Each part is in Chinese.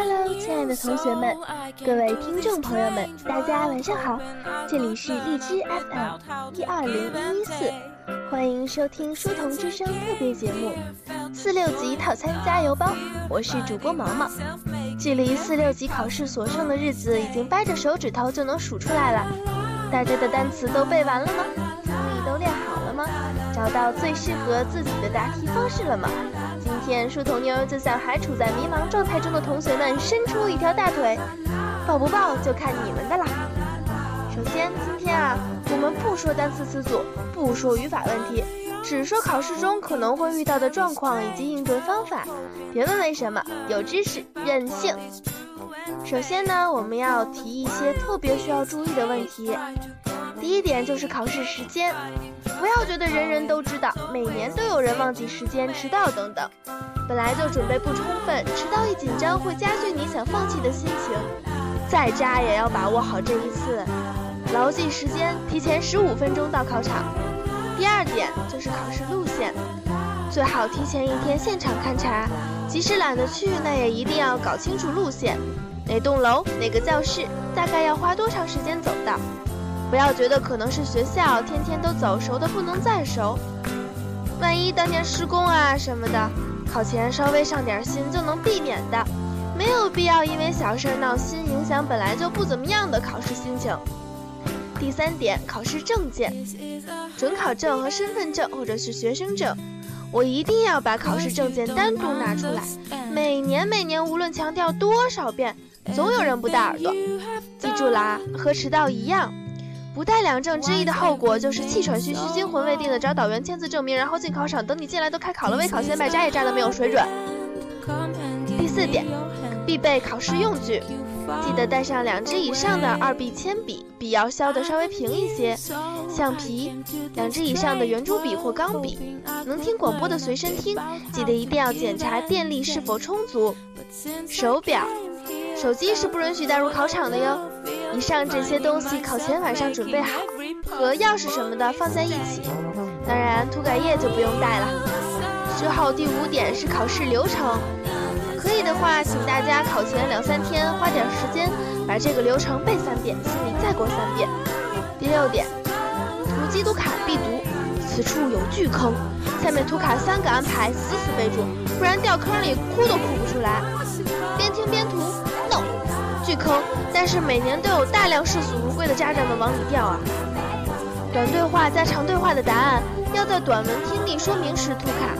Hello，亲爱的同学们，各位听众朋友们，大家晚上好！这里是荔枝 FM 一二零一一四，欢迎收听书童之声特别节目四六级套餐加油包。我是主播毛毛。距离四六级考试所剩的日子已经掰着手指头就能数出来了，大家的单词都背完了吗？听力都练好了吗？找到最适合自己的答题方式了吗？今天书童妞就向还处在迷茫状态中的同学们伸出一条大腿，抱不抱就看你们的啦。首先，今天啊，我们不说单词词组，不说语法问题，只说考试中可能会遇到的状况以及应对方法。别问为什么，有知识任性。首先呢，我们要提一些特别需要注意的问题。第一点就是考试时间，不要觉得人人都知道，每年都有人忘记时间、迟到等等。本来就准备不充分，迟到一紧张会加剧你想放弃的心情。再渣也要把握好这一次，牢记时间，提前十五分钟到考场。第二点就是考试路线，最好提前一天现场勘察，即使懒得去，那也一定要搞清楚路线，哪栋楼、哪个教室，大概要花多长时间走到。不要觉得可能是学校天天都走熟的不能再熟，万一当天施工啊什么的，考前稍微上点心就能避免的，没有必要因为小事闹心，影响本来就不怎么样的考试心情。第三点，考试证件，准考证和身份证或者是学生证，我一定要把考试证件单独拿出来，每年每年无论强调多少遍，总有人不戴耳朵。记住啦，和迟到一样。不带两证之一的后果就是气喘吁吁、惊魂未定的找导员签字证明，然后进考场，等你进来都开考了，为考先卖渣也渣的没有水准。第四点，必备考试用具，记得带上两支以上的二 B 铅笔，笔要削的稍微平一些，橡皮，两支以上的圆珠笔或钢笔，能听广播的随身听，记得一定要检查电力是否充足，手表。手机是不允许带入考场的哟。以上这些东西考前晚上准备好，和钥匙什么的放在一起。当然，涂改液就不用带了。之后第五点是考试流程，可以的话，请大家考前两三天花点时间把这个流程背三遍，心里再过三遍。第六点，涂机读卡必读，此处有巨坑，下面涂卡三个安排，死死背住，不然掉坑里哭都哭不出来。边听边涂。巨坑，但是每年都有大量视死如归的家长们往里掉啊。短对话加长对话的答案要在短文听力说明时涂卡，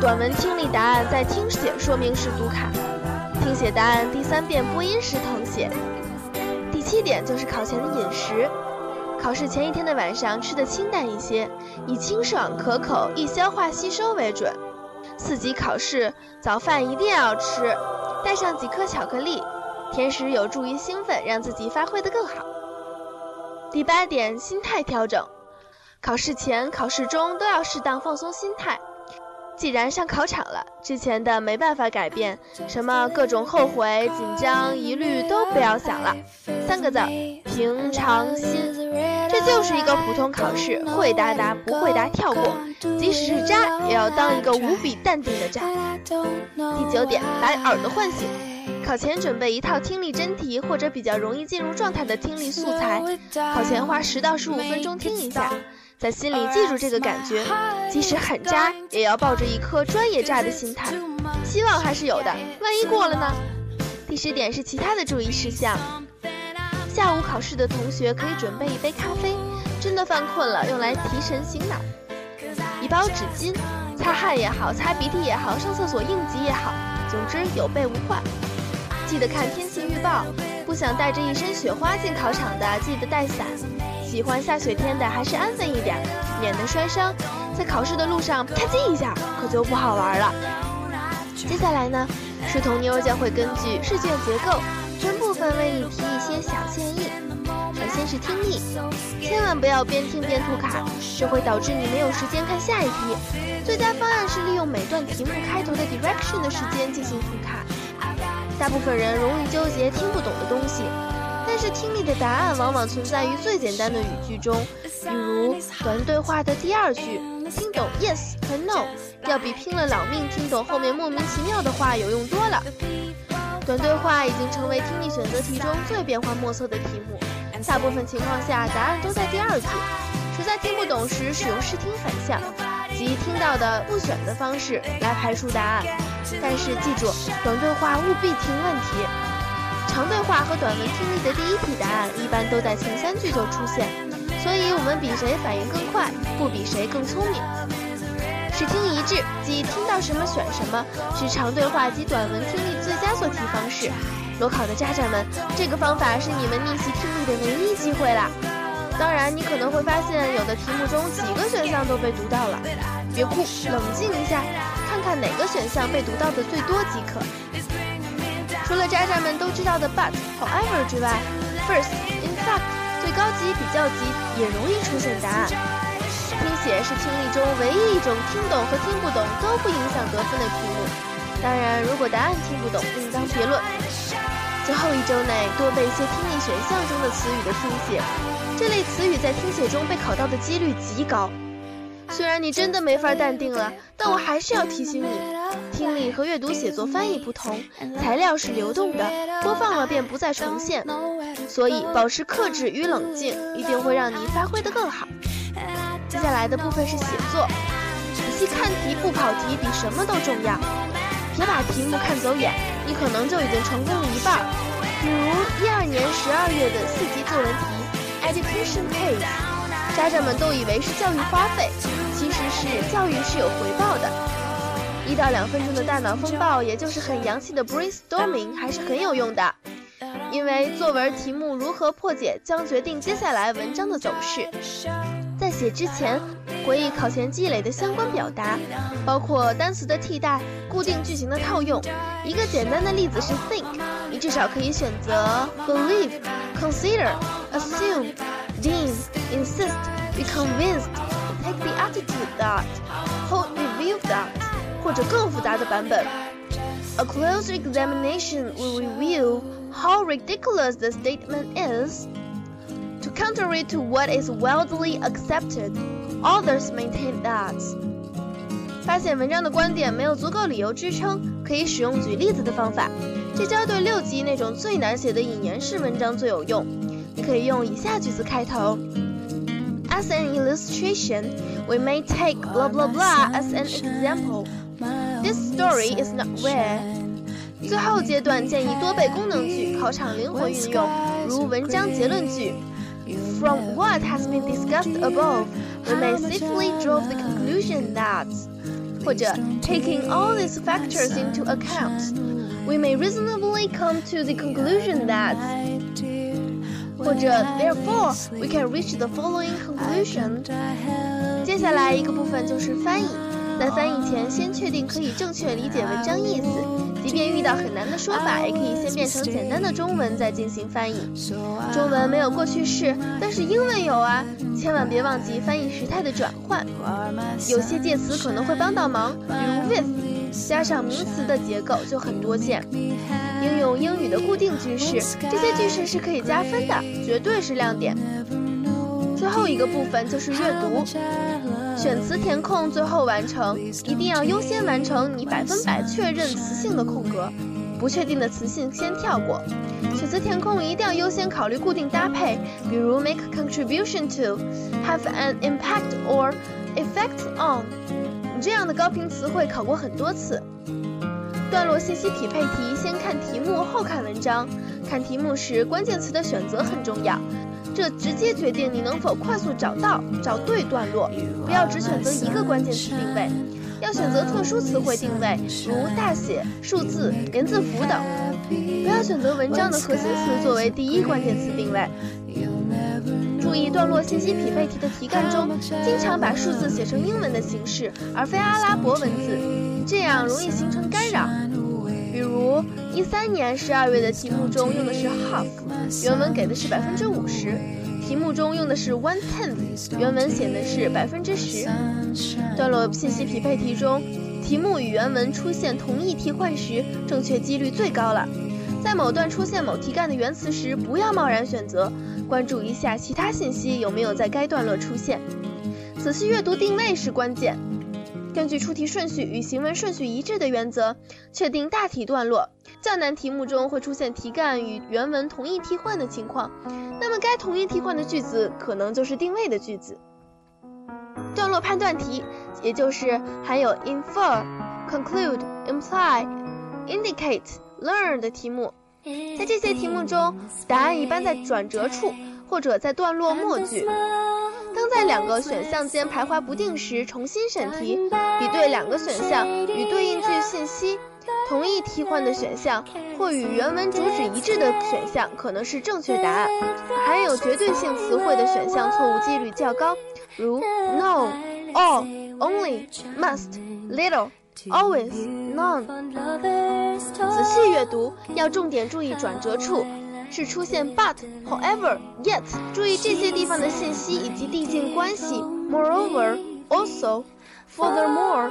短文听力答案在听写说明时读卡，听写答案第三遍播音时誊写。第七点就是考前的饮食，考试前一天的晚上吃的清淡一些，以清爽可口、易消化吸收为准。四级考试早饭一定要吃，带上几颗巧克力。甜食有助于兴奋，让自己发挥得更好。第八点，心态调整。考试前、考试中都要适当放松心态。既然上考场了，之前的没办法改变，什么各种后悔、紧张、疑虑都不要想了。三个字：平常心。这就是一个普通考试，会答答，不会答跳过。即使是渣，也要当一个无比淡定的渣。第九点，把耳朵唤醒。考前准备一套听力真题，或者比较容易进入状态的听力素材。考前花十到十五分钟听一下，在心里记住这个感觉。即使很渣，也要抱着一颗专业渣的心态，希望还是有的。万一过了呢？第十点是其他的注意事项。下午考试的同学可以准备一杯咖啡，真的犯困了，用来提神醒脑。一包纸巾，擦汗也好，擦鼻涕也好，上厕所应急也好，总之有备无患。记得看天气预报，不想带着一身雪花进考场的，记得带伞。喜欢下雪天的，还是安分一点，免得摔伤。在考试的路上啪叽一下，可就不好玩了。接下来呢，书童妞将会根据试卷结构，分部分为你提一些小建议。首先是听力，千万不要边听边涂卡，这会导致你没有时间看下一题。最佳方案是利用每段题目开头的 direction 的时间进行涂卡。大部分人容易纠结听不懂的东西，但是听力的答案往往存在于最简单的语句中，比如短对话的第二句，听懂 yes 和 no，要比拼了老命听懂后面莫名其妙的话有用多了。短对话已经成为听力选择题中最变化莫测的题目，大部分情况下答案都在第二句。实在听不懂时，使用视听反向，即听到的不选的方式来排除答案。但是记住，短对话务必听问题。长对话和短文听力的第一题答案一般都在前三句就出现，所以我们比谁反应更快，不比谁更聪明。视听一致，即听到什么选什么，是长对话及短文听力最佳做题方式。裸考的家长们，这个方法是你们逆袭听力的唯一机会啦！当然，你可能会发现有的题目中几个选项都被读到了，别哭，冷静一下，看看哪个选项被读到的最多即可。除了家长们都知道的 but、however 之外，first、in fact、最高级、比较级也容易出现答案。听写是听力中唯一一种听懂和听不懂都不影响得分的题目。当然，如果答案听不懂，另当别论。最后一周内多背一些听力选项中的词语的听写，这类词语在听写中被考到的几率极高。虽然你真的没法淡定了，但我还是要提醒你，听力和阅读写作翻译不同，材料是流动的，播放了便不再重现，所以保持克制与冷静，一定会让你发挥得更好。接下来的部分是写作，仔细看题不跑题比什么都重要。别把题目看走眼，你可能就已经成功了一半。比如一二年十二月的四级作文题，Education pays，家长们都以为是教育花费，其实是教育是有回报的。一到两分钟的大脑风暴，也就是很洋气的 brainstorming，还是很有用的。因为作文题目如何破解，将决定接下来文章的走势。在写之前，回忆考前积累的相关表达，包括单词的替代、固定句型的套用。一个简单的例子是 think，你至少可以选择 believe、consider、assume、deem、insist、be convinced、take the attitude that、hold the view that，或者更复杂的版本。A closer examination will reveal how ridiculous the statement is. To counter it to what is widely accepted, authors maintain that. 发现文章的观点没有足够理由支撑，可以使用举例子的方法。这招对六级那种最难写的引言式文章最有用。你可以用以下句子开头：As an illustration, we may take blah blah blah as an example. This story is not rare. 最后阶段建议多背功能句，考场灵活运用，如文章结论句。 From what has been discussed above, we may safely draw the conclusion that 或者 taking all these factors into account, we may reasonably come to the conclusion that 或者 therefore we can reach the following conclusion。接下来一个部分就是翻译，在翻译前先确定可以正确理解文章意思。 即便遇到很难的说法，也可以先变成简单的中文再进行翻译。中文没有过去式，但是英文有啊！千万别忘记翻译时态的转换。有些介词可能会帮到忙，比如 with 加上名词的结构就很多见。应用英语的固定句式，这些句式是可以加分的，绝对是亮点。最后一个部分就是阅读。选词填空最后完成，一定要优先完成你百分百确认词性的空格，不确定的词性先跳过。选词填空一定要优先考虑固定搭配，比如 make a contribution to, have an impact or effect on。你这样的高频词汇考过很多次。段落信息匹配题，先看题目后看文章。看题目时，关键词的选择很重要。这直接决定你能否快速找到、找对段落。不要只选择一个关键词定位，要选择特殊词汇定位，如大写、数字、连字符等。不要选择文章的核心词作为第一关键词定位。注意段落信息匹配题的题干中，经常把数字写成英文的形式，而非阿拉伯文字，这样容易形成干扰。比如一三年十二月的题目中用的是 half，原文给的是百分之五十；题目中用的是 one tenth，原文写的是百分之十。段落信息匹配题中，题目与原文出现同义替换时，正确几率最高了。在某段出现某题干的原词时，不要贸然选择，关注一下其他信息有没有在该段落出现。仔细阅读定位是关键。根据出题顺序与行文顺序一致的原则，确定大体段落。较难题目中会出现题干与原文同义替换的情况，那么该同义替换的句子可能就是定位的句子。段落判断题，也就是含有 infer、conclude、imply、indicate、learn 的题目，在这些题目中，答案一般在转折处或者在段落末句。在两个选项间徘徊不定时，重新审题，比对两个选项与对应句信息。同意替换的选项或与原文主旨一致的选项可能是正确答案，含有绝对性词汇的选项错误几率较高，如 no、all、only、must、little、always、none。仔细阅读要重点注意转折处，是出现 but、however、yet，注意这些地方的信息以及递进关系，moreover、also、furthermore。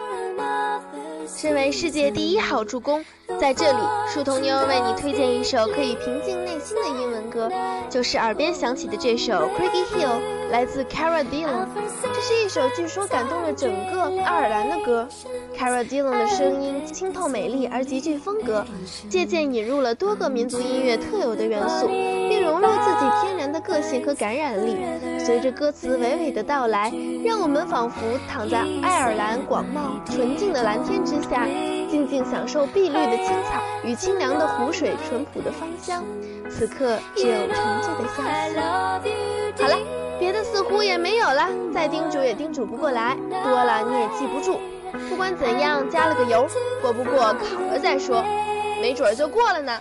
身为世界第一好助攻，在这里，树童妞为你推荐一首可以平静内心的英文歌，就是耳边响起的这首《Craggy Hill》，来自 Cara Dillon。这是一首据说感动了整个爱尔兰的歌。Cara Dillon 的声音清透美丽而极具风格，借鉴引入了多个民族音乐特有的元素，并融入自己天的个性和感染力。随着歌词娓娓的到来，让我们仿佛躺在爱尔兰广袤纯净的蓝天之下，静静享受碧绿的青草与清凉的湖水淳朴的芳香。此刻只有沉醉的相思。好了，别的似乎也没有了，再叮嘱也叮嘱不过来，多了你也记不住。不管怎样，加了个油，过不过考了再说，没准儿就过了呢。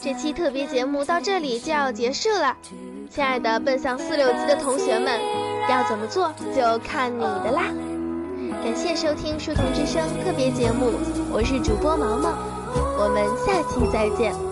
这期特别节目到这里就要结束了，亲爱的奔向四六级的同学们，要怎么做就看你的啦。感谢收听书童之声特别节目，我是主播毛毛，我们下期再见。